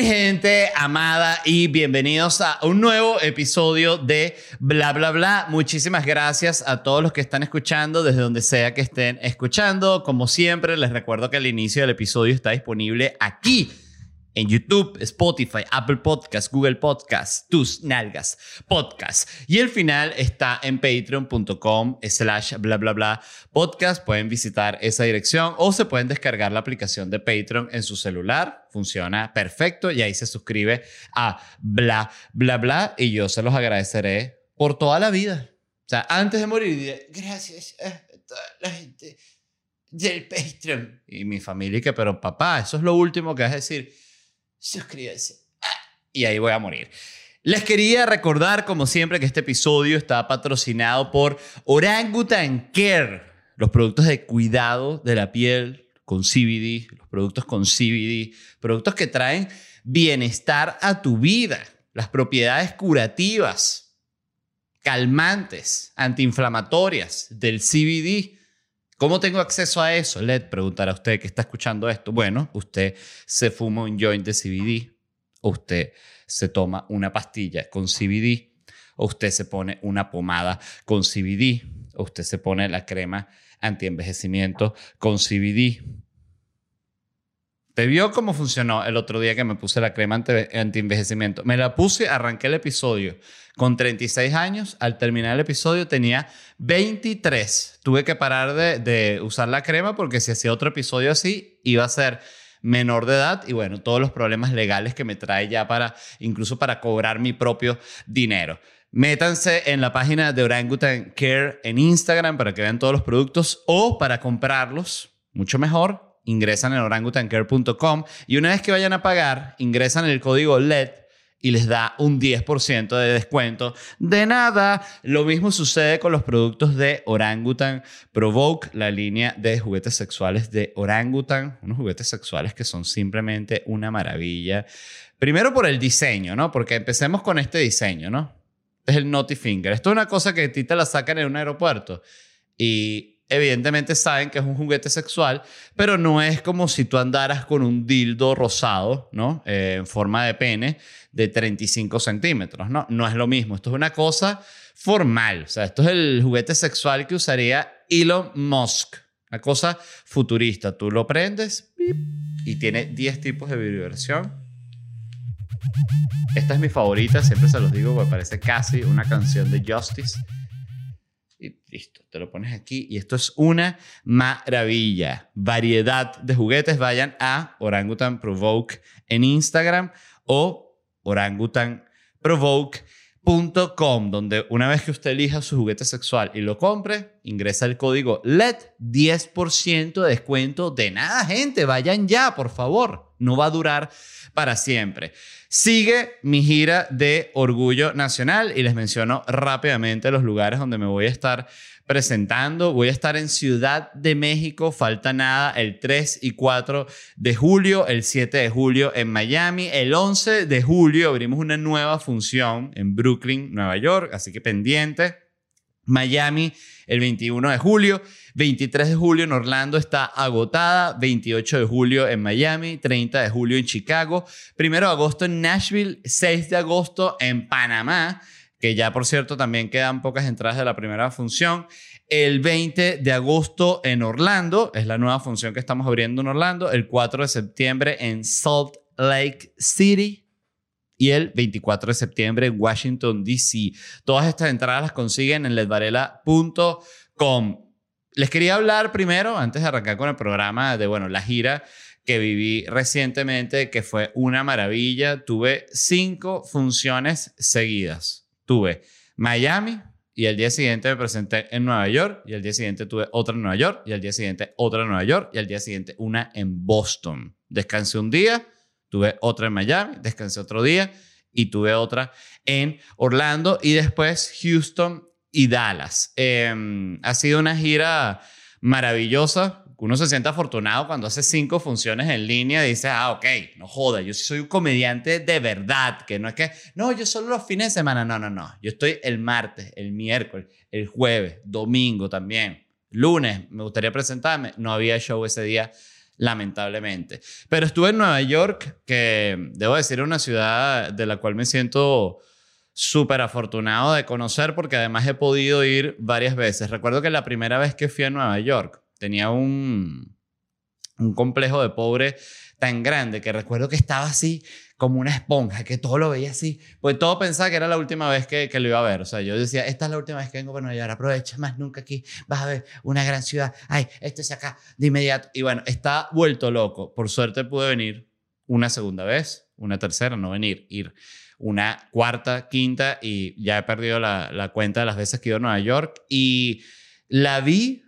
mi gente amada y bienvenidos a un nuevo episodio de Bla Bla Bla. Muchísimas gracias a todos los que están escuchando desde donde sea que estén escuchando. Como siempre, les recuerdo que el inicio del episodio está disponible aquí en YouTube, Spotify, Apple Podcasts, Google Podcasts, tus nalgas, podcast. Y el final está en patreon.com slash bla bla bla podcast. Pueden visitar esa dirección o se pueden descargar la aplicación de Patreon en su celular. Funciona perfecto y ahí se suscribe a bla bla bla y yo se los agradeceré por toda la vida. O sea, antes de morir, gracias a toda la gente del Patreon y mi familia que, pero papá, eso es lo último que vas a decir suscríbete. Y ahí voy a morir. Les quería recordar, como siempre, que este episodio está patrocinado por Orangutan Care, los productos de cuidado de la piel con CBD, los productos con CBD, productos que traen bienestar a tu vida, las propiedades curativas, calmantes, antiinflamatorias del CBD ¿Cómo tengo acceso a eso? Le preguntará a usted que está escuchando esto. Bueno, usted se fuma un joint de CBD, o usted se toma una pastilla con CBD, o usted se pone una pomada con CBD, o usted se pone la crema antienvejecimiento con CBD. ¿Te vio cómo funcionó el otro día que me puse la crema anti-envejecimiento? Me la puse, arranqué el episodio con 36 años. Al terminar el episodio tenía 23. Tuve que parar de, usar la crema porque si hacía otro episodio así, iba a ser menor de edad y bueno, todos los problemas legales que me trae ya para, incluso para cobrar mi propio dinero. Métanse en la página de Orangutan Care en Instagram para que vean todos los productos o para comprarlos, mucho mejor, ingresan en orangutancare.com y una vez que vayan a pagar, ingresan el código LED y les da un 10% de descuento. De nada, lo mismo sucede con los productos de Orangutan Provoke, la línea de juguetes sexuales de Orangutan, unos juguetes sexuales que son simplemente una maravilla. Primero por el diseño, ¿no? Porque empecemos con este diseño, ¿no? Es el Naughty Finger. Esto es una cosa que a ti te la sacan en un aeropuerto y evidentemente saben que es un juguete sexual, pero no es como si tú andaras con un dildo rosado, ¿no? Eh, en forma de pene de 35 centímetros, ¿no? No es lo mismo. Esto es una cosa formal. O sea, esto es el juguete sexual que usaría Elon Musk. Una cosa futurista. Tú lo prendes y tiene 10 tipos de vibración. Esta es mi favorita, siempre se los digo, me parece casi una canción de Justice. Y listo, te lo pones aquí y esto es una maravilla. Variedad de juguetes. Vayan a Orangutan Provoke en Instagram o orangutanprovoke.com, donde una vez que usted elija su juguete sexual y lo compre, ingresa el código LED 10% de descuento. De nada, gente, vayan ya, por favor. No va a durar para siempre. Sigue mi gira de Orgullo Nacional y les menciono rápidamente los lugares donde me voy a estar presentando. Voy a estar en Ciudad de México, falta nada, el 3 y 4 de julio, el 7 de julio en Miami, el 11 de julio abrimos una nueva función en Brooklyn, Nueva York, así que pendiente. Miami el 21 de julio, 23 de julio en Orlando está agotada, 28 de julio en Miami, 30 de julio en Chicago, 1 de agosto en Nashville, 6 de agosto en Panamá, que ya por cierto también quedan pocas entradas de la primera función. El 20 de agosto en Orlando, es la nueva función que estamos abriendo en Orlando. El 4 de septiembre en Salt Lake City, y el 24 de septiembre en Washington, D.C. Todas estas entradas las consiguen en ledvarela.com. Les quería hablar primero, antes de arrancar con el programa, de, bueno, la gira que viví recientemente, que fue una maravilla. Tuve cinco funciones seguidas. Tuve Miami, y el día siguiente me presenté en Nueva York, y el día siguiente tuve otra en Nueva York, y el día siguiente otra en Nueva York, y el día siguiente una en Boston. Descansé un día Tuve otra en Miami, descansé otro día y tuve otra en Orlando y después Houston y Dallas. Em, ha sido una gira maravillosa. Uno se siente afortunado cuando hace cinco funciones en línea y dice, ah, ok, no joda, yo soy un comediante de verdad, que no es que, no, yo solo los fines de semana, no, no, no, yo estoy el martes, el miércoles, el jueves, domingo también, lunes, me gustaría presentarme, no había show ese día lamentablemente. Pero estuve en Nueva York, que debo decir, una ciudad de la cual me siento súper afortunado de conocer porque además he podido ir varias veces. Recuerdo que la primera vez que fui a Nueva York tenía un, un complejo de pobre tan grande que recuerdo que estaba así como una esponja, que todo lo veía así, pues todo pensaba que era la última vez que, que, lo iba a ver. O sea, yo decía, esta es la última vez que vengo para Nueva York, aprovecha más nunca aquí, vas a ver una gran ciudad, ay, esto es acá, de inmediato. Y bueno, está vuelto loco. Por suerte pude venir una segunda vez, una tercera, no venir, ir una cuarta, quinta y ya he perdido la, cuenta de las veces que he ido a Nueva York y la vi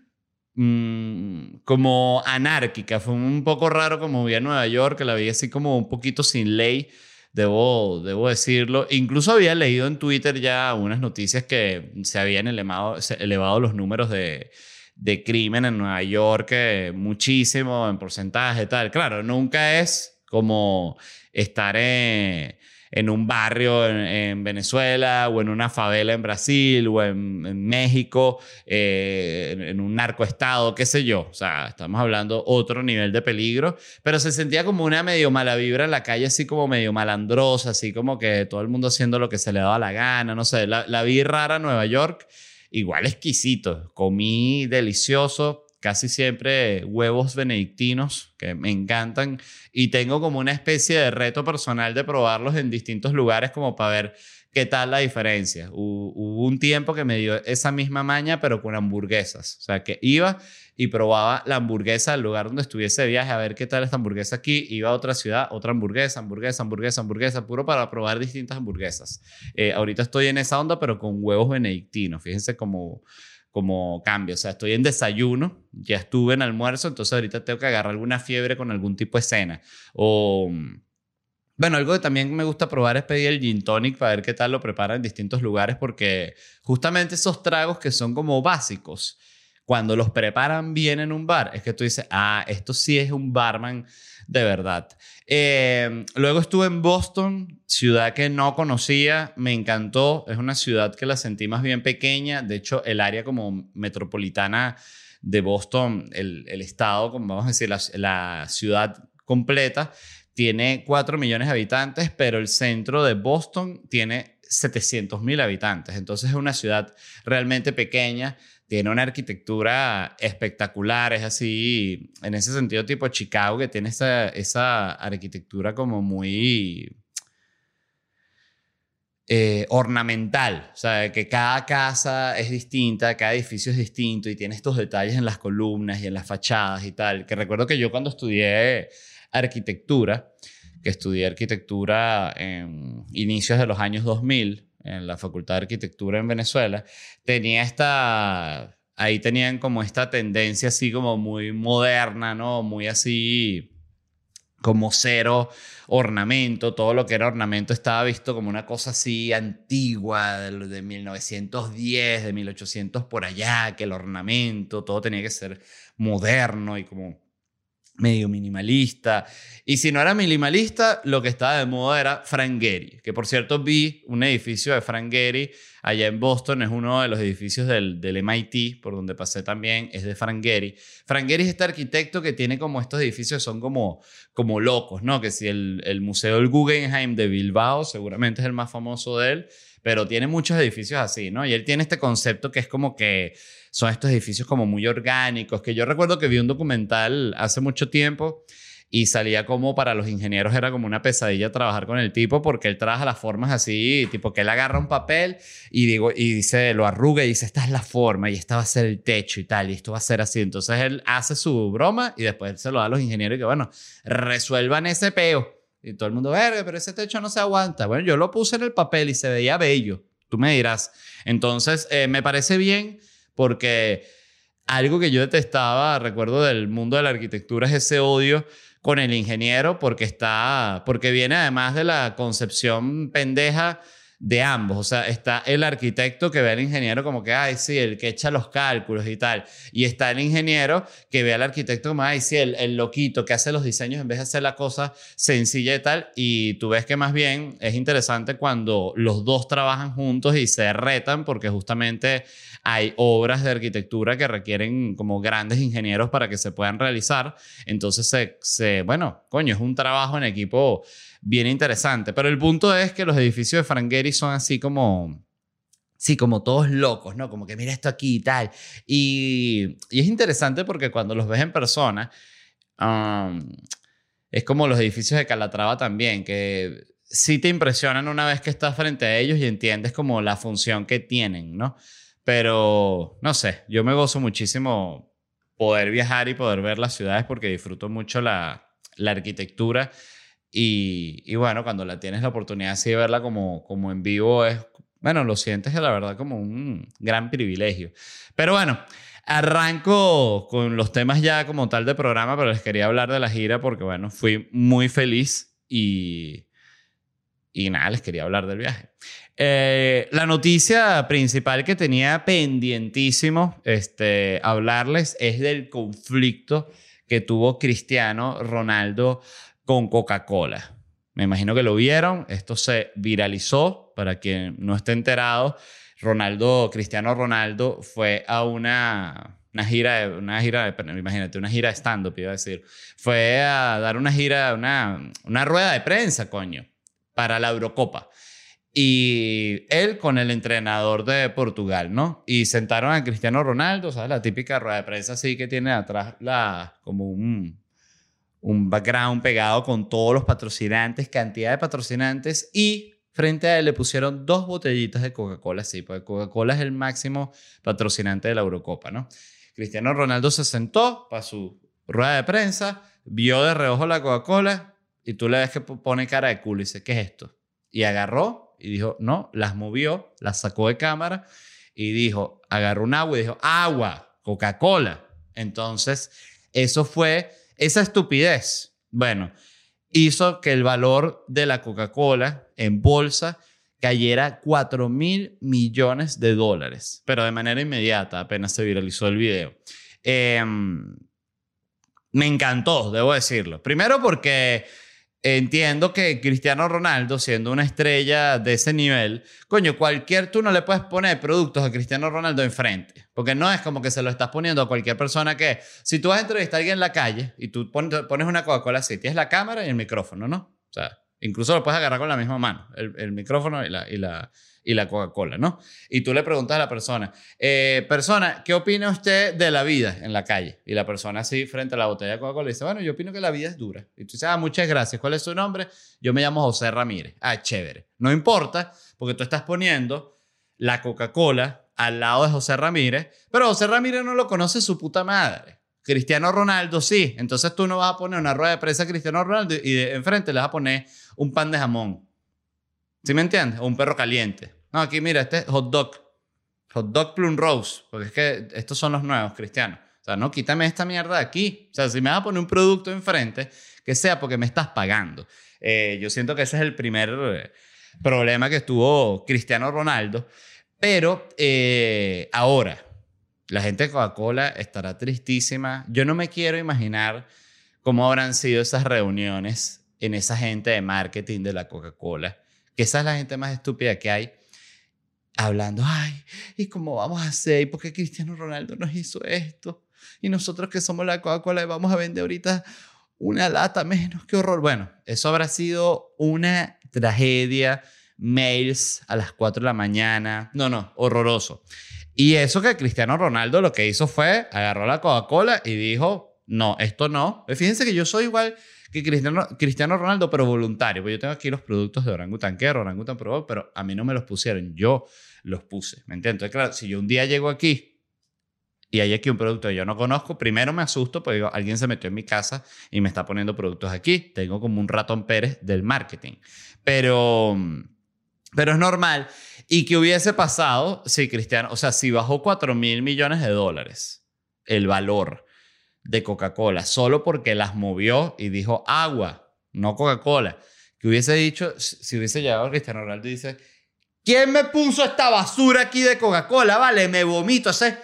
mmm, como anárquica. Fue un poco raro como vi a Nueva York, la vi así como un poquito sin ley, debo, debo decirlo. Incluso había leído en Twitter ya unas noticias que se habían elevado, elevado los números de, de crimen en Nueva York eh, muchísimo en porcentaje tal. Claro, nunca es como estar en en un barrio en, Venezuela o en una favela en Brasil o en, México, eh, en, un narcoestado, qué sé yo. O sea, estamos hablando otro nivel de peligro, pero se sentía como una medio mala vibra en la calle, así como medio malandrosa, así como que todo el mundo haciendo lo que se le daba la gana, no sé, la, la vi rara Nueva York, igual exquisito, comí delicioso casi siempre huevos benedictinos, que me encantan, y tengo como una especie de reto personal de probarlos en distintos lugares como para ver qué tal la diferencia. Hubo un tiempo que me dio esa misma maña, pero con hamburguesas. O sea, que iba y probaba la hamburguesa al lugar donde estuviese de viaje, a ver qué tal esta hamburguesa aquí. Iba a otra ciudad, otra hamburguesa, hamburguesa, hamburguesa, hamburguesa, puro para probar distintas hamburguesas. Eh, ahorita estoy en esa onda, pero con huevos benedictinos. Fíjense cómo como cambio. O sea, estoy en desayuno, ya estuve en almuerzo, entonces ahorita tengo que agarrar alguna fiebre con algún tipo de cena. O, bueno, algo que también me gusta probar es pedir el gin tonic para ver qué tal lo preparan en distintos lugares, porque justamente esos tragos que son como básicos, cuando los preparan bien en un bar, es que tú dices, ah, esto sí es un barman de verdad. Eh, luego estuve en Boston, ciudad que no conocía, me encantó, es una ciudad que la sentí más bien pequeña, de hecho el área como metropolitana de Boston, el, estado, como vamos a decir, la, ciudad completa, tiene 4 millones de habitantes, pero el centro de Boston tiene 700 mil habitantes, entonces es una ciudad realmente pequeña tiene una arquitectura espectacular, es así, en ese sentido tipo Chicago, que tiene esa, esa arquitectura como muy eh, ornamental, o sea, que cada casa es distinta, cada edificio es distinto y tiene estos detalles en las columnas y en las fachadas y tal, que recuerdo que yo cuando estudié arquitectura, que estudié arquitectura en inicios de los años 2000, en la Facultad de Arquitectura en Venezuela, tenía esta, ahí tenían como esta tendencia así como muy moderna, ¿no? Muy así como cero ornamento, todo lo que era ornamento estaba visto como una cosa así antigua de, de 1910, de 1800 por allá, que el ornamento, todo tenía que ser moderno y como medio minimalista. Y si no era minimalista, lo que estaba de moda era Frank Gehry, que por cierto vi un edificio de Frank Gehry allá en Boston, es uno de los edificios del, del MIT, por donde pasé también, es de. Frank Gehry es este arquitecto que tiene como estos edificios, son como, como locos, ¿no? Que si el, el Museo del Guggenheim de Bilbao, seguramente es el más famoso de él, pero tiene muchos edificios así, ¿no? Y él tiene este concepto que es como que son estos edificios como muy orgánicos, que yo recuerdo que vi un documental hace mucho tiempo y salía como para los ingenieros era como una pesadilla trabajar con el tipo porque él trabaja las formas así, tipo que él agarra un papel y digo y dice lo arruga y dice esta es la forma y esta va a ser el techo y tal y esto va a ser así. Entonces él hace su broma y después se lo da a los ingenieros y que bueno, resuelvan ese peo. Y todo el mundo, verga, pero ese techo no se aguanta. Bueno, yo lo puse en el papel y se veía bello. Tú me dirás. Entonces, eh, me parece bien porque algo que yo detestaba, recuerdo del mundo de la arquitectura, es ese odio con el ingeniero porque está, porque viene además de la concepción pendeja de ambos. O sea, está el arquitecto que ve al ingeniero como que, ay, sí, el que echa los cálculos y tal. Y está el ingeniero que ve al arquitecto como, ay, sí, el, el loquito que hace los diseños en vez de hacer la cosa sencilla y tal. Y tú ves que más bien es interesante cuando los dos trabajan juntos y se retan porque justamente hay obras de arquitectura que requieren como grandes ingenieros para que se puedan realizar. Entonces, se, se bueno, coño, es un trabajo en equipo bien interesante. Pero el punto es que los edificios de Frank Gehry son así como... Sí, como todos locos, ¿no? Como que mira esto aquí y tal. Y, y es interesante porque cuando los ves en persona, es como los edificios de Calatrava también, que sí te impresionan una vez que estás frente a ellos y entiendes como la función que tienen, ¿no? Pero, no sé, yo me gozo muchísimo poder viajar y poder ver las ciudades porque disfruto mucho la, la arquitectura y, y, bueno, cuando la tienes la oportunidad así de verla como, como en vivo, es, bueno, lo sientes la verdad como un gran privilegio. Pero bueno, arranco con los temas ya como tal de programa, pero les quería hablar de la gira porque bueno, fui muy feliz y, y nada, les quería hablar del viaje. Eh, la noticia principal que tenía pendientísimo este, hablarles es del conflicto que tuvo Cristiano Ronaldo con Coca-Cola. Me imagino que lo vieron, esto se viralizó, para quien no esté enterado, Ronaldo, Cristiano Ronaldo fue a una, una gira, una gira, imagínate, una gira de stand-up, iba a decir, fue a dar una gira, una, una rueda de prensa, coño, para la Eurocopa. Y él con el entrenador de Portugal, ¿no? Y sentaron a Cristiano Ronaldo, ¿sabes? La típica rueda de prensa así que tiene atrás la, como un, un background pegado con todos los patrocinantes, cantidad de patrocinantes y frente a él le pusieron dos botellitas de Coca-Cola, sí, porque Coca-Cola es el máximo patrocinante de la Eurocopa, ¿no? Cristiano Ronaldo se sentó para su rueda de prensa, vio de reojo la Coca-Cola y tú le ves que pone cara de culo y dice, ¿qué es esto? Y agarró y dijo, no, las movió, las sacó de cámara y dijo, agarró un agua y dijo, agua, Coca-Cola. Entonces, eso fue esa estupidez, bueno, hizo que el valor de la Coca-Cola en bolsa cayera 4 mil millones de dólares, pero de manera inmediata, apenas se viralizó el video. Em, me encantó, debo decirlo. Primero porque entiendo que Cristiano Ronaldo, siendo una estrella de ese nivel, coño, cualquier, tú no le puedes poner productos a Cristiano Ronaldo enfrente. Porque no es como que se lo estás poniendo a cualquier persona que, si tú vas a entrevistar a alguien en la calle y tú pones, una Coca-Cola así, tienes la cámara y el micrófono, ¿no? O sea, incluso lo puedes agarrar con la misma mano, el, el micrófono y y la, y la Coca-Cola, ¿no? Y tú le preguntas a la persona, eh, persona, ¿qué opina usted de la vida en la calle? Y la persona así frente a la botella de Coca-Cola dice, bueno, yo opino que la vida es dura. Y tú dices, ah, muchas gracias, ¿cuál es su nombre? Yo me llamo José Ramírez. Ah, chévere. No importa, porque tú estás poniendo la Coca-Cola al lado de José Ramírez, pero José Ramírez no lo conoce su puta madre. Cristiano Ronaldo sí. Entonces tú no vas a poner una rueda de prensa a Cristiano Ronaldo y de enfrente le vas a poner un pan de jamón. ¿Sí me entiendes? O un perro caliente. No, aquí mira, este es hot dog. Hot dog plum rose. Porque es que estos son los nuevos cristianos. O sea, no, quítame esta mierda de aquí. O sea, si me vas a poner un producto enfrente, que sea porque me estás pagando. Eh, yo siento que ese es el primer eh, problema que tuvo Cristiano Ronaldo. Pero eh, ahora, la gente de Coca-Cola estará tristísima. Yo no me quiero imaginar cómo habrán sido esas reuniones en esa gente de marketing de la Coca-Cola. Que esa es la gente más estúpida que hay hablando, ay, ¿y cómo vamos a hacer? ¿Y por qué Cristiano Ronaldo nos hizo esto? Y nosotros que somos la Coca-Cola vamos a vender ahorita una lata menos, qué horror. Bueno, eso habrá sido una tragedia, mails a las 4 de la mañana, no, no, horroroso. Y eso que Cristiano Ronaldo lo que hizo fue agarró la Coca-Cola y dijo, no, esto no. Fíjense que yo soy igual que Cristiano, Cristiano Ronaldo, pero voluntario. Pues yo tengo aquí los productos de Orangutan Care, Orangutan Pro, pero a mí no me los pusieron. Yo los puse. ¿Me entiendes? Claro, si yo un día llego aquí y hay aquí un producto que yo no conozco, primero me asusto porque alguien se metió en mi casa y me está poniendo productos aquí. Tengo como un ratón Pérez del marketing. Pero, pero es normal. ¿Y qué hubiese pasado si Cristiano, o sea, si bajó 4 mil millones de dólares el valor de Coca-Cola solo porque las movió y dijo agua, no Coca-Cola? Que hubiese dicho, si hubiese llegado Cristiano Ronaldo y dice, ¿Quién me puso esta basura aquí de Coca-Cola? Vale, me vomito. Eso es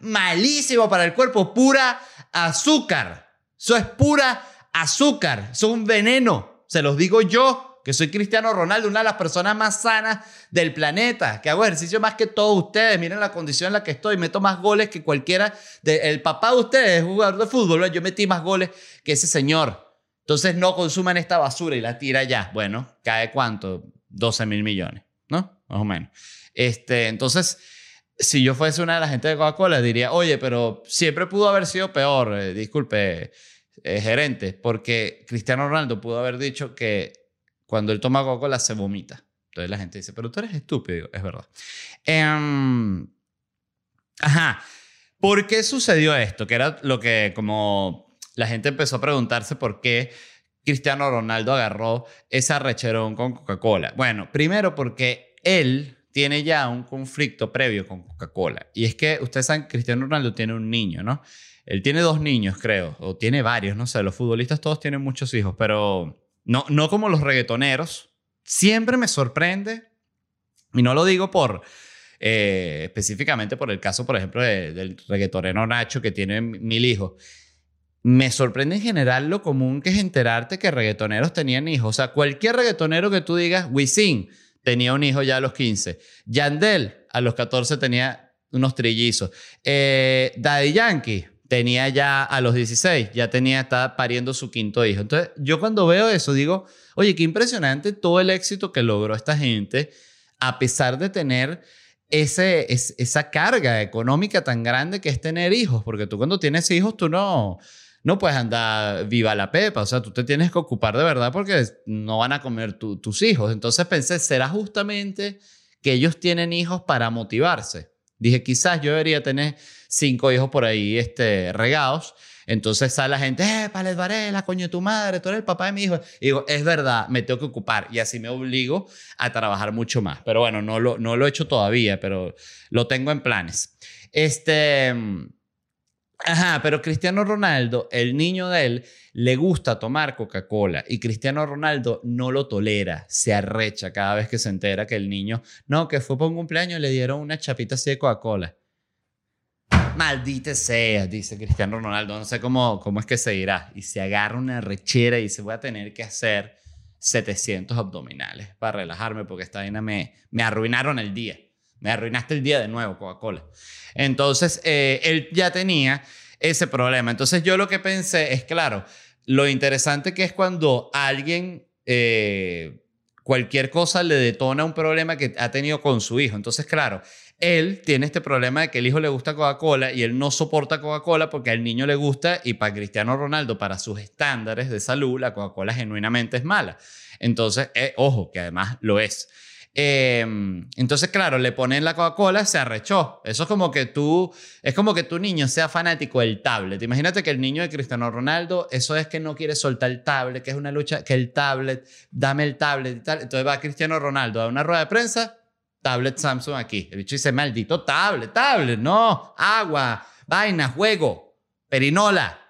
malísimo para el cuerpo. Pura azúcar. Eso es pura azúcar. Eso es un veneno. Se los digo yo, que soy Cristiano Ronaldo, una de las personas más sanas del planeta, que hago ejercicio más que todos ustedes. Miren la condición en la que estoy. Meto más goles que cualquiera. el papá de ustedes es jugador de fútbol. Yo metí más goles que ese señor. Entonces no consuman esta basura y la tira ya. Bueno, ¿cae cuánto? 12 mil millones, ¿no? más o menos. Este, entonces, si yo fuese una de la gente de Coca-Cola, diría, oye, pero siempre pudo haber sido peor, eh, disculpe, eh, gerente, porque Cristiano Ronaldo pudo haber dicho que cuando él toma Coca-Cola se vomita. Entonces la gente dice, pero tú eres estúpido, es verdad. Em, ajá, ¿por qué sucedió esto? Que era lo que como la gente empezó a preguntarse por qué Cristiano Ronaldo agarró esa recherón con Coca-Cola. Bueno, primero porque él tiene ya un conflicto previo con Coca-Cola. Y es que ustedes saben, Cristiano Ronaldo tiene un niño, ¿no? Él tiene dos niños, creo, o tiene varios, no sé, los futbolistas todos tienen muchos hijos, pero no, no como los reggaetoneros. Siempre me sorprende, y no lo digo por, eh, específicamente por el caso, por ejemplo, del reggaetonero Nacho, que tiene mil hijos. Me sorprende en general lo común que es enterarte que reggaetoneros tenían hijos. O sea, cualquier reggaetonero que tú digas, Wisin, tenía un hijo ya a los 15. Yandel a los 14 tenía unos trillizos. Eh, Daddy Yankee tenía ya a los 16, ya tenía, estaba pariendo su quinto hijo. Entonces, yo cuando veo eso digo, oye, qué impresionante todo el éxito que logró esta gente, a pesar de tener ese, esa carga económica tan grande que es tener hijos, porque tú cuando tienes hijos, tú no no puedes andar viva la pepa, o sea, tú te tienes que ocupar de verdad porque no van a comer tus hijos. Entonces pensé, ¿será justamente que ellos tienen hijos para motivarse? Dije, quizás yo debería tener cinco hijos por ahí este, regados. Entonces sale la gente, eh, Palet Varela, coño, tu madre, tú eres el papá de mi hijo. Y digo, es verdad, me tengo que ocupar. Y así me obligo a trabajar mucho más. Pero bueno, no lo, no lo he hecho todavía, pero lo tengo en planes. Este. Ajá, pero Cristiano Ronaldo, el niño de él, le gusta tomar Coca-Cola y Cristiano Ronaldo no lo tolera, se arrecha cada vez que se entera que el niño, no, que fue por un cumpleaños y le dieron una chapita así de Coca-Cola. Maldita sea, dice Cristiano Ronaldo, no sé cómo, cómo es que se dirá. Y se agarra una rechera y se voy a tener que hacer 700 abdominales para relajarme porque esta vaina me, me arruinaron el día. Me arruinaste el día de nuevo, Coca-Cola. Entonces, eh, él ya tenía ese problema. Entonces, yo lo que pensé es, claro, lo interesante que es cuando alguien, eh, cualquier cosa le detona un problema que ha tenido con su hijo. Entonces, claro, él tiene este problema de que el hijo le gusta Coca-Cola y él no soporta Coca-Cola porque al niño le gusta y para Cristiano Ronaldo, para sus estándares de salud, la Coca-Cola genuinamente es mala. Entonces, eh, ojo, que además lo es. Em, entonces, claro, le ponen la Coca-Cola, se arrechó. Eso es como que tú, es como que tu niño sea fanático del tablet. Imagínate que el niño de Cristiano Ronaldo, eso es que no quiere soltar el tablet, que es una lucha, que el tablet, dame el tablet y tal. Entonces va Cristiano Ronaldo a una rueda de prensa, tablet Samsung aquí. El bicho dice, maldito tablet, tablet, no, agua, vaina, juego, perinola.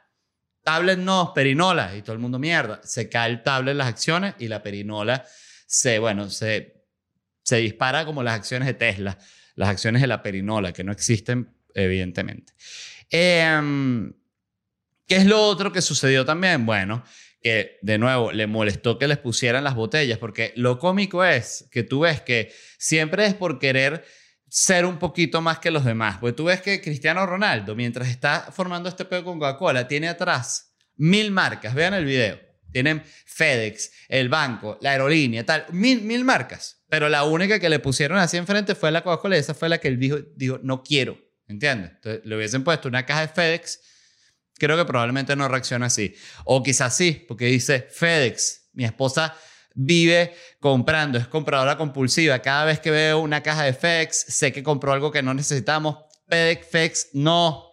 Tablet no, perinola. Y todo el mundo mierda. Se cae el tablet las acciones y la perinola se, bueno, se se dispara como las acciones de Tesla, las acciones de la perinola, que no existen, evidentemente. Em, ¿Qué es lo otro que sucedió también? Bueno, que de nuevo le molestó que les pusieran las botellas, porque lo cómico es que tú ves que siempre es por querer ser un poquito más que los demás. Porque tú ves que Cristiano Ronaldo, mientras está formando este pedo con Coca-Cola, tiene atrás mil marcas. Vean el video. Tienen FedEx, el banco, la aerolínea, tal. Mil, mil marcas. Pero la única que le pusieron así enfrente fue la Coca-Cola. Esa fue la que él dijo, dijo, no quiero. ¿Entiendes? Entonces le hubiesen puesto una caja de FedEx. Creo que probablemente no reacciona así. O quizás sí, porque dice FedEx. Mi esposa vive comprando, es compradora compulsiva. Cada vez que veo una caja de FedEx, sé que compró algo que no necesitamos. FedEx, FedEx, no.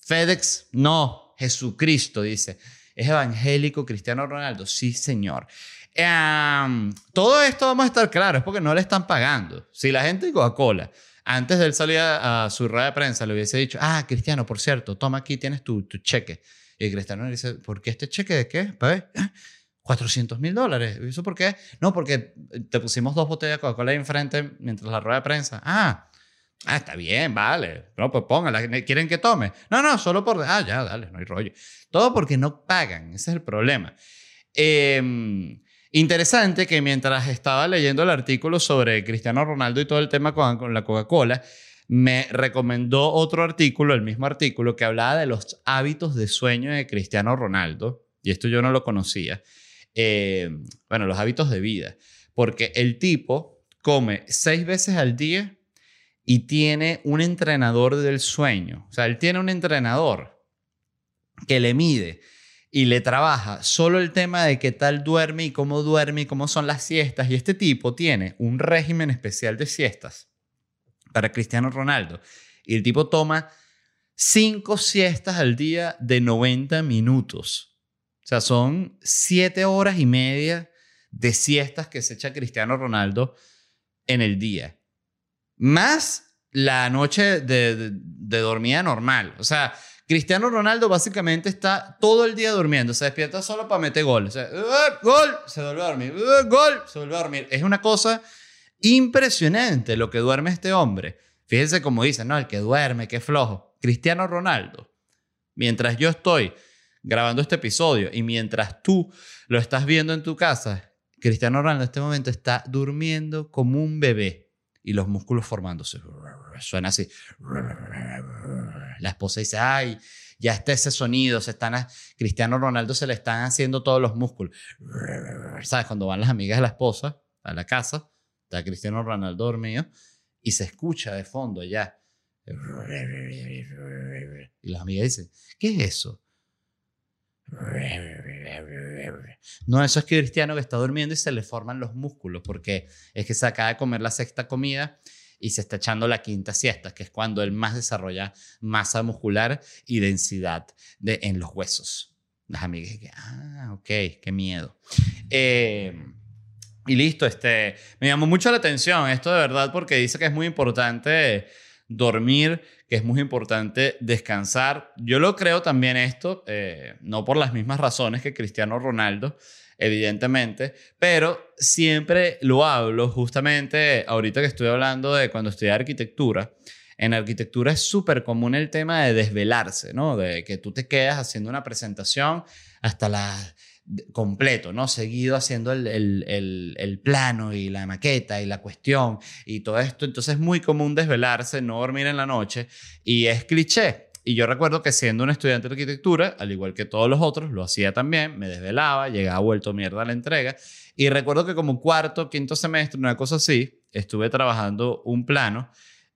FedEx, no. Jesucristo dice. ¿Es evangélico Cristiano Ronaldo? Sí, señor todo esto vamos a estar claros, es porque no le están pagando. Si la gente de Coca-Cola, antes de él salir a, su rueda de prensa, le hubiese dicho, ah, Cristiano, por cierto, toma aquí, tienes tu, tu cheque. Y Cristiano le dice, ¿por qué este cheque de qué? 400 mil dólares. ¿Y eso por qué? No, porque te pusimos dos botellas de Coca-Cola ahí enfrente mientras la rueda de prensa. Ah, ah, está bien, vale. No, pues póngala. ¿Quieren que tome? No, no, solo por... Ah, ya, dale, no hay rollo. Todo porque no pagan. Ese es el problema. Em, interesante que mientras estaba leyendo el artículo sobre Cristiano Ronaldo y todo el tema con, la Coca-Cola, me recomendó otro artículo, el mismo artículo, que hablaba de los hábitos de sueño de Cristiano Ronaldo. Y esto yo no lo conocía. Eh, bueno, los hábitos de vida. Porque el tipo come seis veces al día y tiene un entrenador del sueño. O sea, él tiene un entrenador que le mide y le trabaja solo el tema de qué tal duerme y cómo duerme y cómo son las siestas. Y este tipo tiene un régimen especial de siestas para Cristiano Ronaldo. Y el tipo toma cinco siestas al día de 90 minutos. O sea, son siete horas y media de siestas que se echa Cristiano Ronaldo en el día. Más la noche de, dormida normal. O sea, Cristiano Ronaldo básicamente está todo el día durmiendo. Se despierta solo para meter gol. O ¡uh, gol, se vuelve a dormir. ¡uh, gol, se vuelve a dormir. Es una cosa impresionante lo que duerme este hombre. Fíjense cómo dicen, ¿no? El que duerme, que flojo. Cristiano Ronaldo. Mientras yo estoy grabando este episodio y mientras tú lo estás viendo en tu casa, Cristiano Ronaldo en este momento está durmiendo como un bebé y los músculos formándose. Suena así. La esposa dice, ay, ya está ese sonido, se están Cristiano Ronaldo se le están haciendo todos los músculos. ¿Sabes? Cuando van las amigas de la esposa a la casa, está Cristiano Ronaldo dormido y se escucha de fondo ya. Y las amigas dicen, ¿qué es eso? No, eso es Cristiano que está durmiendo y se le forman los músculos, porque es que se acaba de comer la sexta comida y se está echando la quinta siesta, que es cuando él más desarrolla masa muscular y densidad de, en los huesos. Las amigas que, ah, ok, qué miedo. Eh, y listo, este, me llamó mucho la atención esto de verdad porque dice que es muy importante dormir, que es muy importante descansar. Yo lo creo también esto, eh, no por las mismas razones que Cristiano Ronaldo, evidentemente, pero siempre lo hablo justamente ahorita que estoy hablando de cuando estudié arquitectura. En arquitectura es súper común el tema de desvelarse, ¿no? De que tú te quedas haciendo una presentación hasta las completo, ¿no? Seguido haciendo el, el, el, plano y la maqueta y la cuestión y todo esto. Entonces es muy común desvelarse, no dormir en la noche y es cliché. Y yo recuerdo que siendo un estudiante de arquitectura, al igual que todos los otros, lo hacía también, me desvelaba, llegaba vuelto mierda a la entrega. Y recuerdo que como cuarto, quinto semestre, una cosa así, estuve trabajando un plano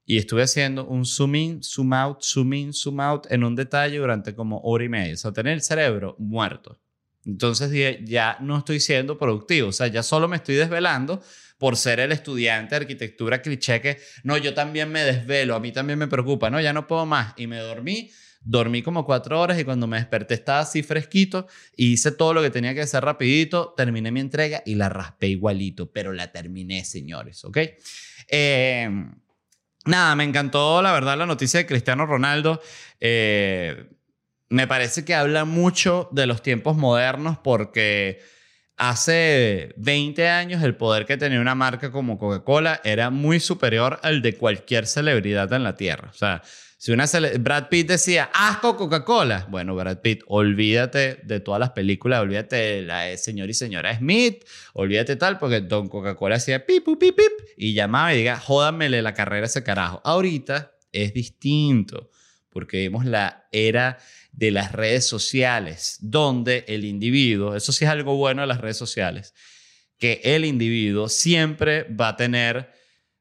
y estuve haciendo un zoom in, zoom out, zoom in, zoom out en un detalle durante como hora y media. O sea, tener el cerebro muerto. Entonces ya no estoy siendo productivo, o sea, ya solo me estoy desvelando por ser el estudiante de arquitectura cliché que, no, yo también me desvelo, a mí también me preocupa, no, ya no puedo más. Y me dormí, dormí como cuatro horas y cuando me desperté estaba así fresquito y hice todo lo que tenía que hacer rapidito, terminé mi entrega y la raspé igualito, pero la terminé, señores, ¿ok? Em, nada, me encantó la verdad la noticia de Cristiano Ronaldo. Eh, me parece que habla mucho de los tiempos modernos porque hace 20 años el poder que tenía una marca como Coca-Cola era muy superior al de cualquier celebridad en la Tierra. O sea, si una Brad Pitt decía, asco Coca-Cola, bueno, Brad Pitt, olvídate de todas las películas, olvídate de la señor y señora Smith, olvídate tal, porque Don Coca-Cola hacía pip, pip, pip, y llamaba y diga, jódamele la carrera a ese carajo. Ahorita es distinto, porque vemos la era de las redes sociales, donde el individuo, eso sí es algo bueno de las redes sociales, que el individuo siempre va a tener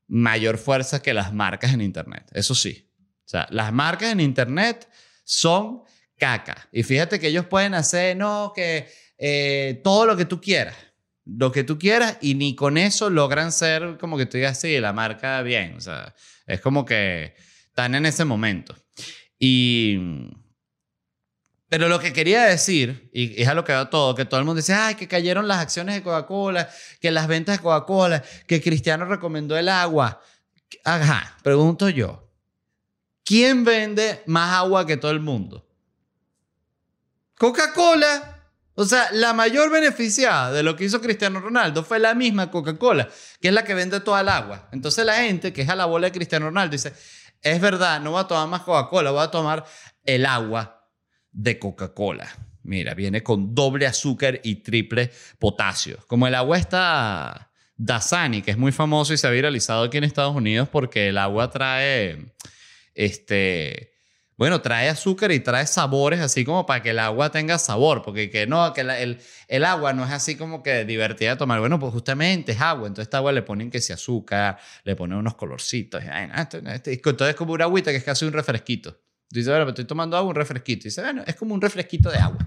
mayor fuerza que las marcas en Internet. Eso sí. O sea, las marcas en Internet son caca. Y fíjate que ellos pueden hacer, no, que eh, todo lo que tú quieras. Lo que tú quieras y ni con eso logran ser como que tú digas, sí, la marca bien. O sea, es como que están en ese momento. Y pero lo que quería decir, y es a lo que va todo, que todo el mundo dice, ay, que cayeron las acciones de Coca-Cola, que las ventas de Coca-Cola, que Cristiano recomendó el agua. Ajá, pregunto yo, ¿quién vende más agua que todo el mundo? Coca-Cola. O sea, la mayor beneficiada de lo que hizo Cristiano Ronaldo fue la misma Coca-Cola, que es la que vende toda el agua. Entonces la gente que es a la bola de Cristiano Ronaldo dice, es verdad, no voy a tomar más Coca-Cola, voy a tomar el agua de Coca-Cola. Mira, viene con doble azúcar y triple potasio. Como el agua está Dasani, que es muy famoso y se ha viralizado aquí en Estados Unidos porque el agua trae este bueno, trae azúcar y trae sabores así como para que el agua tenga sabor, porque que no, que el, agua no es así como que divertida de tomar. Bueno, pues justamente es agua, entonces esta agua le ponen que si azúcar, le ponen unos colorcitos, entonces es como una agüita que es casi un refresquito. Dice, bueno, estoy tomando agua, un refresquito. Dice, bueno, es como un refresquito de agua.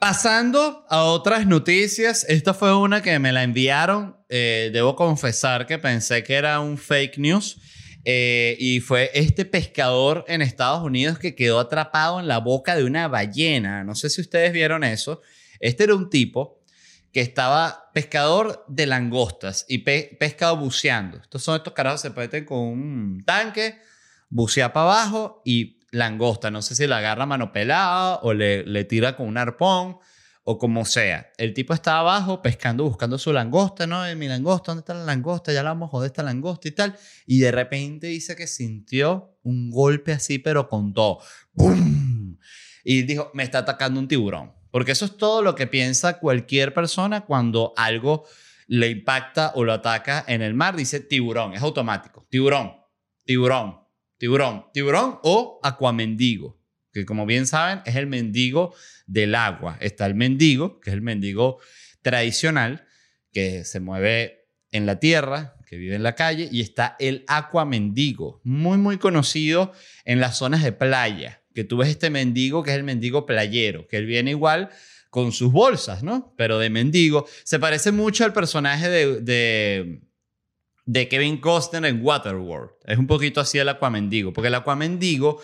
Pasando a otras noticias, esta fue una que me la enviaron. Eh, debo confesar que pensé que era un fake news. Eh, y fue este pescador en Estados Unidos que quedó atrapado en la boca de una ballena. No sé si ustedes vieron eso. Este era un tipo que estaba pescador de langostas y pescado buceando. Estos son estos carajos se meten con un tanque, bucea para abajo y langosta. No sé si la agarra mano pelada o le, le tira con un arpón o como sea. El tipo estaba abajo pescando, buscando su langosta, ¿no? Mi langosta, ¿dónde está la langosta? Ya la vamos a joder esta langosta y tal. Y de repente dice que sintió un golpe así, pero con todo. ¡Bum! Y dijo, me está atacando un tiburón. Porque eso es todo lo que piensa cualquier persona cuando algo le impacta o lo ataca en el mar. Dice tiburón, es automático. Tiburón, tiburón, tiburón, tiburón o acuamendigo que como bien saben es el mendigo del agua. Está el mendigo, que es el mendigo tradicional, que se mueve en la tierra, que vive en la calle, y está el acuamendigo, muy, muy conocido en las zonas de playa, que tú ves este mendigo que es el mendigo playero, que él viene igual con sus bolsas, ¿no? Pero de mendigo. Se parece mucho al personaje de, de, de Kevin Costner en Waterworld. Es un poquito así el acuamendigo, porque el acuamendigo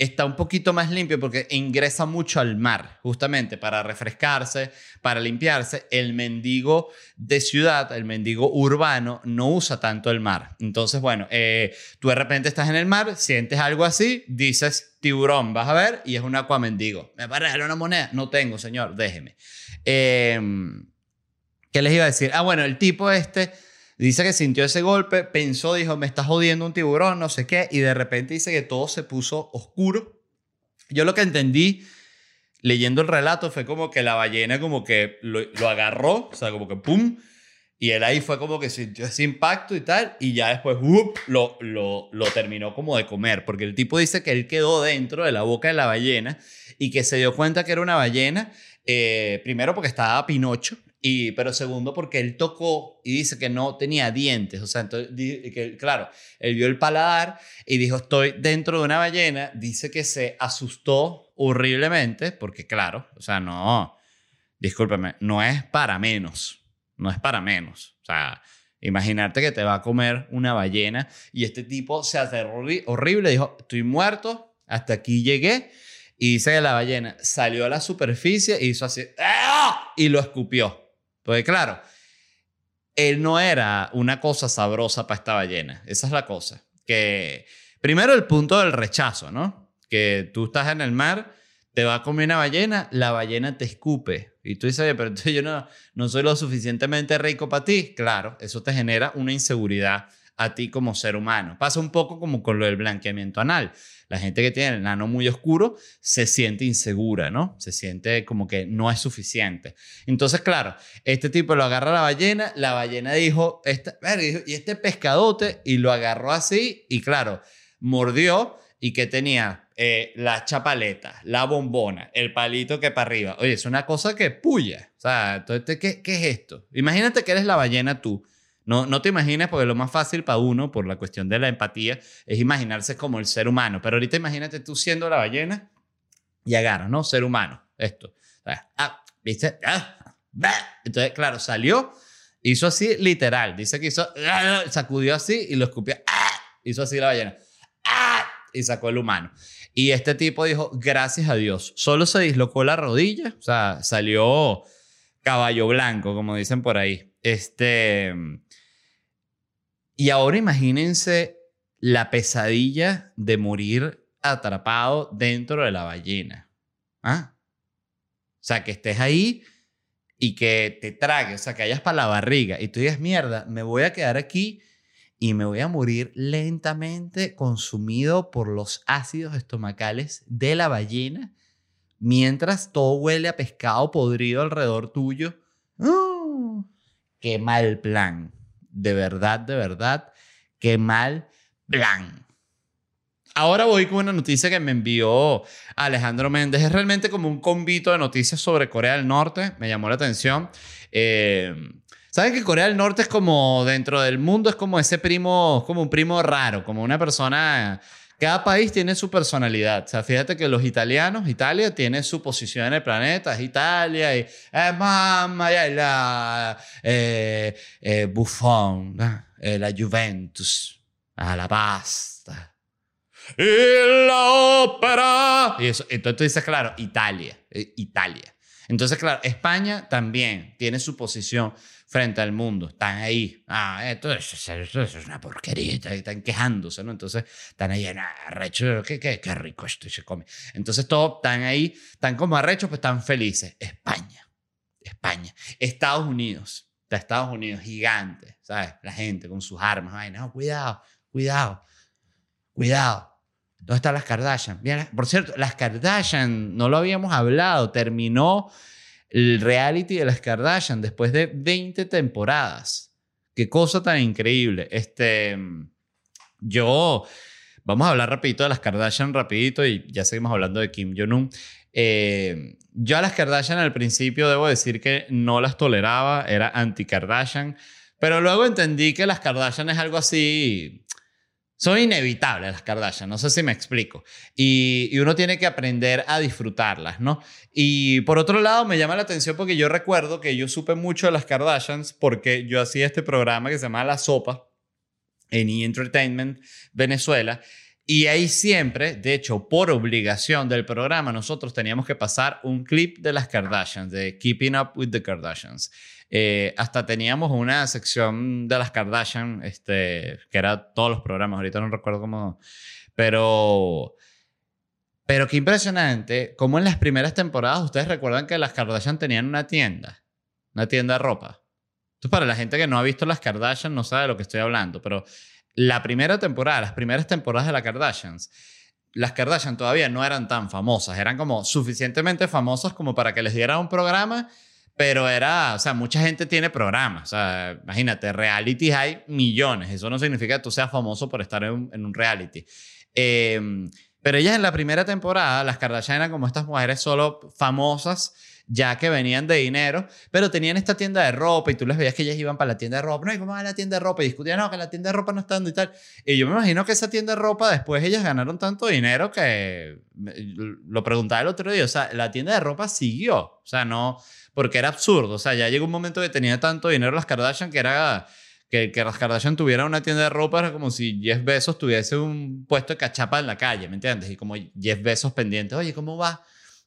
está un poquito más limpio porque ingresa mucho al mar, justamente para refrescarse, para limpiarse. El mendigo de ciudad, el mendigo urbano, no usa tanto el mar. Entonces, bueno, eh, tú de repente estás en el mar, sientes algo así, dices tiburón, vas a ver, y es un acuamendigo. ¿Me parece una moneda? No tengo, señor, déjeme. Em, ¿Qué les iba a decir? Ah, bueno, el tipo este Dice que sintió ese golpe, pensó, dijo, me está jodiendo un tiburón, no sé qué, y de repente dice que todo se puso oscuro. Yo lo que entendí leyendo el relato fue como que la ballena como que lo, agarró, o sea, como que pum, y él ahí fue como que sintió ese impacto y tal, y ya después lo, lo, lo terminó como de comer, porque el tipo dice que él quedó dentro de la boca de la ballena y que se dio cuenta que era una ballena, eh, primero porque estaba Pinocho, y, pero segundo, porque él tocó y dice que no tenía dientes. O sea, entonces, que, claro, él vio el paladar y dijo, estoy dentro de una ballena. Dice que se asustó horriblemente, porque claro, o sea, no, discúlpeme, no es para menos. No es para menos. O sea, imagínate que te va a comer una ballena y este tipo se aterró horrible. Dijo, estoy muerto, hasta aquí llegué. Y dice que la ballena salió a la superficie y hizo así, ¡ah! y lo escupió. Porque claro, él no era una cosa sabrosa para esta ballena. Esa es la cosa. Que primero el punto del rechazo, ¿no? Que tú estás en el mar, te va a comer una ballena, la ballena te escupe. Y tú dices, pero yo no, no soy lo suficientemente rico para ti. Claro, eso te genera una inseguridad a ti como ser humano. Pasa un poco como con lo del blanqueamiento anal. La gente que tiene el nano muy oscuro se siente insegura, ¿no? Se siente como que no es suficiente. Entonces, claro, este tipo lo agarra a la ballena, la ballena dijo, este, y este pescadote, y lo agarró así, y claro, mordió, y que tenía eh, la chapaleta, la bombona, el palito que para arriba. Oye, es una cosa que puya. O sea, entonces, ¿qué, ¿qué es esto? Imagínate que eres la ballena tú no, no te imagines, porque lo más fácil para uno, por la cuestión de la empatía, es imaginarse como el ser humano. Pero ahorita imagínate tú siendo la ballena y agarra, ¿no? Ser humano. Esto. Ah, ¿viste? Ah, Entonces, claro, salió, hizo así literal. Dice que hizo, ah, sacudió así y lo escupió. Ah, hizo así la ballena. Y sacó el humano. Y este tipo dijo, gracias a Dios, solo se dislocó la rodilla, o sea, salió caballo blanco, como dicen por ahí. Este, y ahora imagínense la pesadilla de morir atrapado dentro de la ballena. ¿Ah? O sea, que estés ahí y que te trague, o sea, que hayas para la barriga y tú digas, mierda, me voy a quedar aquí y me voy a morir lentamente consumido por los ácidos estomacales de la ballena mientras todo huele a pescado podrido alrededor tuyo. ¡Oh! ¡Qué mal plan! De verdad, de verdad, qué mal plan. Ahora voy con una noticia que me envió Alejandro Méndez. Es realmente como un convito de noticias sobre Corea del Norte. Me llamó la atención. Eh, ¿Saben que Corea del Norte es como dentro del mundo, es como ese primo, como un primo raro, como una persona... Cada país tiene su personalidad. O sea, fíjate que los italianos, Italia tiene su posición en el planeta, es Italia y eh, mamma, y la eh, eh, Buffon, eh, la Juventus, a la pasta y la ópera. Y eso, entonces tú dices, claro, Italia, eh, Italia. Entonces, claro, España también tiene su posición frente al mundo. Están ahí. Ah, esto es, esto es una porquería. Están quejándose, ¿no? Entonces, están ahí en arrecho. ¿Qué, qué, qué rico esto se come. Entonces, todos están ahí, están como arrechos, pues están felices. España. España. Estados Unidos. Estados Unidos, gigante, ¿sabes? La gente con sus armas. Ay, no, cuidado, cuidado, cuidado. ¿Dónde están las Kardashian? por cierto, las Kardashian, no lo habíamos hablado, terminó el reality de las Kardashian después de 20 temporadas. Qué cosa tan increíble. Este, yo, vamos a hablar rapidito de las Kardashian rapidito y ya seguimos hablando de Kim Jong-un. Eh, yo a las Kardashian al principio debo decir que no las toleraba, era anti-Kardashian, pero luego entendí que las Kardashian es algo así son inevitables las Kardashian, no sé si me explico. Y, uno tiene que aprender a disfrutarlas, ¿no? Y por otro lado, me llama la atención porque yo recuerdo que yo supe mucho de las Kardashians porque yo hacía este programa que se llama La Sopa en E! Entertainment Venezuela. Y ahí siempre, de hecho, por obligación del programa, nosotros teníamos que pasar un clip de las Kardashians, de Keeping Up with the Kardashians. Eh, hasta teníamos una sección de las Kardashian, este, que era todos los programas, ahorita no recuerdo cómo, pero, pero qué impresionante, como en las primeras temporadas ustedes recuerdan que las Kardashian tenían una tienda, una tienda de ropa. Entonces, para la gente que no ha visto las Kardashian, no sabe de lo que estoy hablando, pero la primera temporada, las primeras temporadas de las Kardashians, las Kardashian todavía no eran tan famosas, eran como suficientemente famosas como para que les diera un programa pero era, o sea, mucha gente tiene programas. O sea, imagínate, realities hay millones. Eso no significa que tú seas famoso por estar en, un reality. Em, pero ellas en la primera temporada, las Kardashian eran como estas mujeres solo famosas ya que venían de dinero, pero tenían esta tienda de ropa y tú les veías que ellas iban para la tienda de ropa, no, y vamos a la tienda de ropa y discutían, no, que la tienda de ropa no está dando y tal. Y yo me imagino que esa tienda de ropa después ellas ganaron tanto dinero que lo preguntaba el otro día, o sea, la tienda de ropa siguió, o sea, no, porque era absurdo. O sea, ya llegó un momento que tenía tanto dinero las Kardashian que era que, que las Kardashian tuvieran una tienda de ropa era como si Jeff Bezos tuviese un puesto de cachapa en la calle, ¿me entiendes? Y como Jeff Bezos pendiente, oye, ¿cómo va?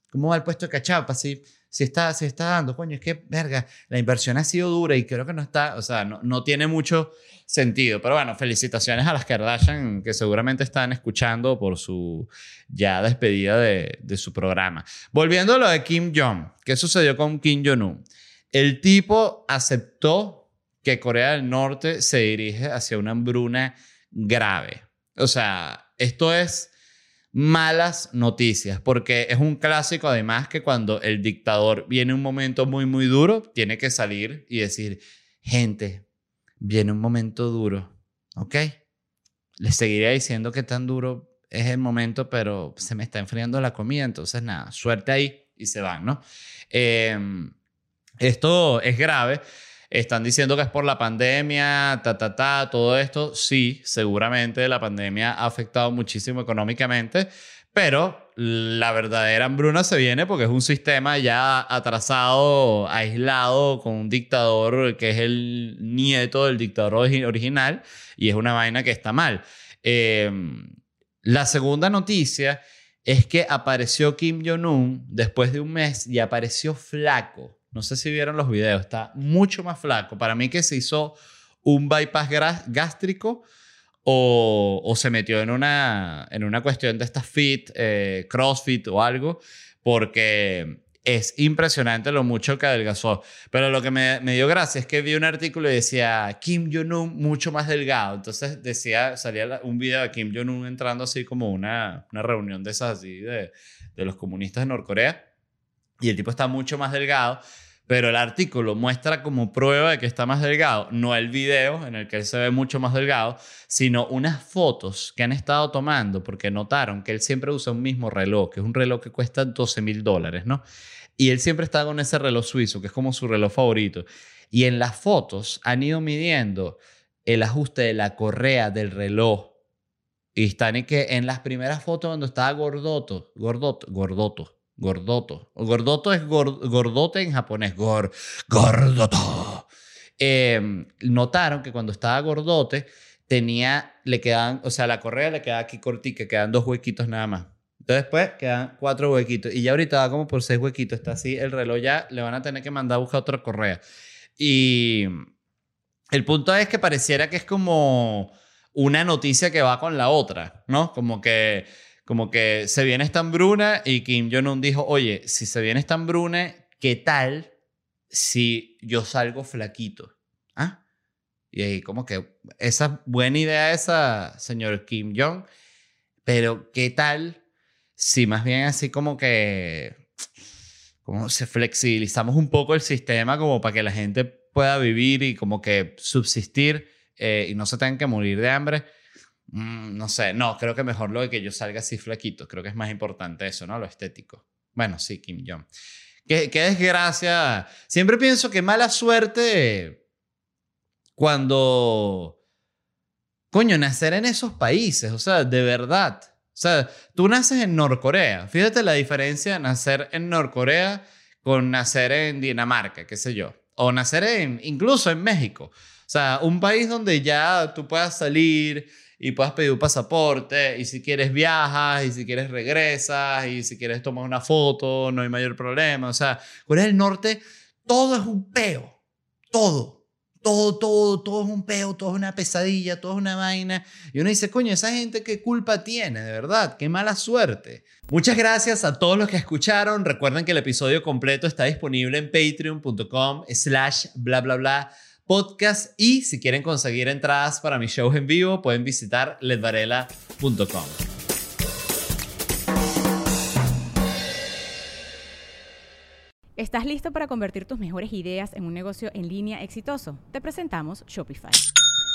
¿Cómo va el puesto de cachapa? Si, si, está, si está dando, coño, es que, verga, la inversión ha sido dura y creo que no está, o sea, no, no tiene mucho sentido. Pero bueno, felicitaciones a las Kardashian que seguramente están escuchando por su ya despedida de, de su programa. Volviendo a lo de Kim Jong, ¿qué sucedió con Kim Jong-un? El tipo aceptó que Corea del Norte se dirige hacia una hambruna grave. O sea, esto es malas noticias, porque es un clásico además que cuando el dictador viene un momento muy, muy duro, tiene que salir y decir, gente, viene un momento duro, ¿ok? Les seguiré diciendo que tan duro es el momento, pero se me está enfriando la comida, entonces nada, suerte ahí y se van, ¿no? Em, esto es grave. Están diciendo que es por la pandemia, ta, ta, ta, todo esto. Sí, seguramente la pandemia ha afectado muchísimo económicamente, pero la verdadera hambruna se viene porque es un sistema ya atrasado, aislado, con un dictador que es el nieto del dictador original y es una vaina que está mal. Em, la segunda noticia es que apareció Kim Jong-un después de un mes y apareció flaco. No sé si vieron los videos, está mucho más flaco. Para mí que se hizo un bypass gástrico o, se metió en una, en una cuestión de esta fit, eh, CrossFit o algo, porque es impresionante lo mucho que adelgazó. Pero lo que me, me dio gracia es que vi un artículo y decía Kim Jong-un mucho más delgado. Entonces decía, salía un video de Kim Jong-un entrando así como una, una reunión de esas así de, de los comunistas de Norcorea. Y el tipo está mucho más delgado. Pero el artículo muestra como prueba de que está más delgado, no el video en el que él se ve mucho más delgado, sino unas fotos que han estado tomando porque notaron que él siempre usa un mismo reloj, que es un reloj que cuesta 12 mil dólares, ¿no? Y él siempre está con ese reloj suizo, que es como su reloj favorito. Y en las fotos han ido midiendo el ajuste de la correa del reloj. Y están en que en las primeras fotos cuando estaba gordoto, gordoto, gordoto, gordoto. Gordoto es gordote en japonés, gor, gordoto. Em, notaron que cuando estaba gordote tenía, le quedaban, o sea, la correa le quedaba aquí cortica, quedan dos huequitos nada más. Entonces después quedan cuatro huequitos. Y ya ahorita va como por seis huequitos. Está así el reloj ya. Le van a tener que mandar a buscar otra correa. Y el punto es que pareciera que es como una noticia que va con la otra, ¿no? Como que, como que se viene esta hambruna y Kim Jong-un dijo, oye, si se viene esta hambruna, ¿qué tal si yo salgo flaquito? ¿Ah? Y ahí como que esa buena idea esa, señor Kim Jong, pero ¿qué tal Sí, más bien así como que como se flexibilizamos un poco el sistema como para que la gente pueda vivir y como que subsistir eh, y no se tengan que morir de hambre. Mm, no sé, no, creo que mejor lo de que yo salga así flaquito. Creo que es más importante eso, ¿no? Lo estético. Bueno, sí, Kim Jong. Qué, desgracia. Siempre pienso que mala suerte cuando... Coño, nacer en esos países, o sea, de verdad. O sea, tú naces en Norcorea. Fíjate la diferencia de nacer en Norcorea con nacer en Dinamarca, qué sé yo. O nacer en, incluso en México. O sea, un país donde ya tú puedas salir y puedas pedir un pasaporte y si quieres viajas y si quieres regresas y si quieres tomar una foto, no hay mayor problema. O sea, Corea del Norte, todo es un peo. Todo todo, todo, todo es un peo, todo es una pesadilla, todo es una vaina. Y uno dice, coño, esa gente qué culpa tiene, de verdad, qué mala suerte. Muchas gracias a todos los que escucharon. Recuerden que el episodio completo está disponible en patreon.com slash bla bla bla podcast y si quieren conseguir entradas para mis shows en vivo pueden visitar ledvarela.com. ¿Estás listo para convertir tus mejores ideas en un negocio en línea exitoso? Te presentamos Shopify.